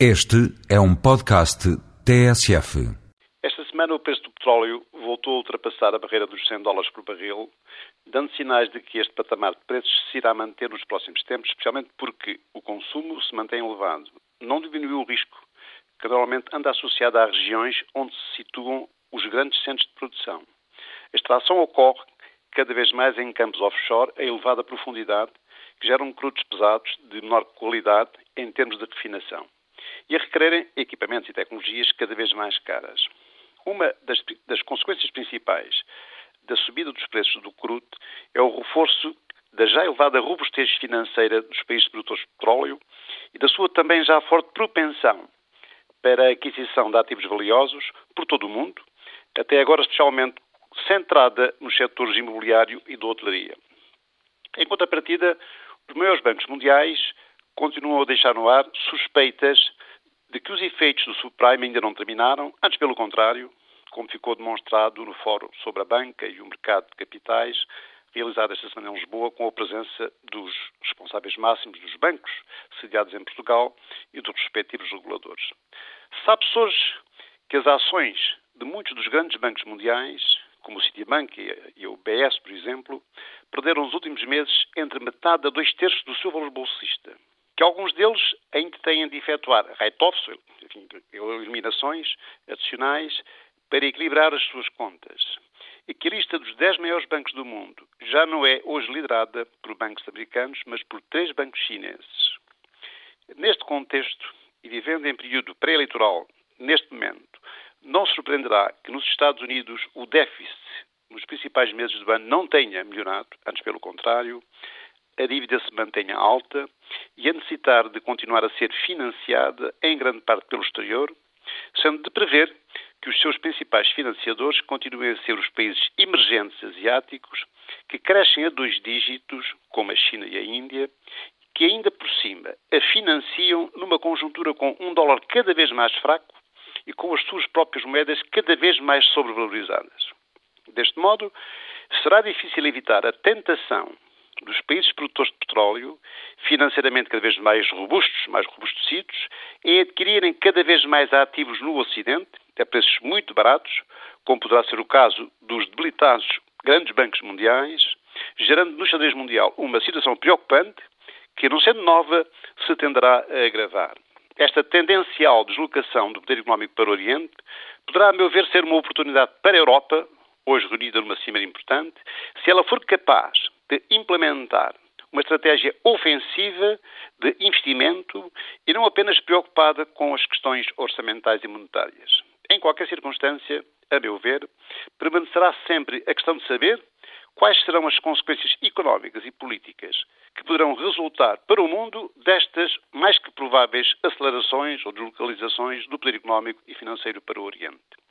Este é um podcast TSF. Esta semana o preço do petróleo voltou a ultrapassar a barreira dos 100 dólares por barril, dando sinais de que este patamar de preços se irá manter nos próximos tempos, especialmente porque o consumo se mantém elevado. Não diminuiu o risco, que normalmente anda associado a regiões onde se situam os grandes centros de produção. A extração ocorre cada vez mais em campos offshore a elevada profundidade, que geram crudos pesados de menor qualidade em termos de refinação e a requererem equipamentos e tecnologias cada vez mais caras. Uma das, das consequências principais da subida dos preços do crudo é o reforço da já elevada robustez financeira dos países produtores de petróleo e da sua também já forte propensão para a aquisição de ativos valiosos por todo o mundo, até agora especialmente centrada nos setores imobiliário e da hotelaria. Em contrapartida, os maiores bancos mundiais continuam a deixar no ar suspeitas de que os efeitos do subprime ainda não terminaram, antes pelo contrário, como ficou demonstrado no Fórum sobre a Banca e o Mercado de Capitais, realizado esta semana em Lisboa, com a presença dos responsáveis máximos dos bancos sediados em Portugal e dos respectivos reguladores. Sabe-se hoje que as ações de muitos dos grandes bancos mundiais, como o Citibank e o BS, por exemplo, perderam nos últimos meses entre metade a dois terços do seu valor bolsista que alguns deles ainda têm de efetuar write-offs, eliminações adicionais, para equilibrar as suas contas. E que a lista dos 10 maiores bancos do mundo já não é hoje liderada por bancos americanos, mas por três bancos chineses. Neste contexto, e vivendo em período pré-eleitoral, neste momento, não surpreenderá que nos Estados Unidos o déficit nos principais meses do ano não tenha melhorado, antes pelo contrário, a dívida se mantenha alta e a necessitar de continuar a ser financiada em grande parte pelo exterior, sendo de prever que os seus principais financiadores continuem a ser os países emergentes asiáticos, que crescem a dois dígitos, como a China e a Índia, que ainda por cima a financiam numa conjuntura com um dólar cada vez mais fraco e com as suas próprias moedas cada vez mais sobrevalorizadas. Deste modo, será difícil evitar a tentação dos países produtores de petróleo, financeiramente cada vez mais robustos, mais robustecidos, em adquirirem cada vez mais ativos no Ocidente, a preços muito baratos, como poderá ser o caso dos debilitados grandes bancos mundiais, gerando no xadrez mundial uma situação preocupante que, não sendo nova, se tenderá a agravar. Esta tendencial deslocação do poder económico para o Oriente poderá, a meu ver, ser uma oportunidade para a Europa, hoje reunida numa cimeira importante, se ela for capaz de implementar uma estratégia ofensiva de investimento e não apenas preocupada com as questões orçamentais e monetárias. Em qualquer circunstância, a meu ver, permanecerá sempre a questão de saber quais serão as consequências económicas e políticas que poderão resultar para o mundo destas mais que prováveis acelerações ou deslocalizações do poder económico e financeiro para o Oriente.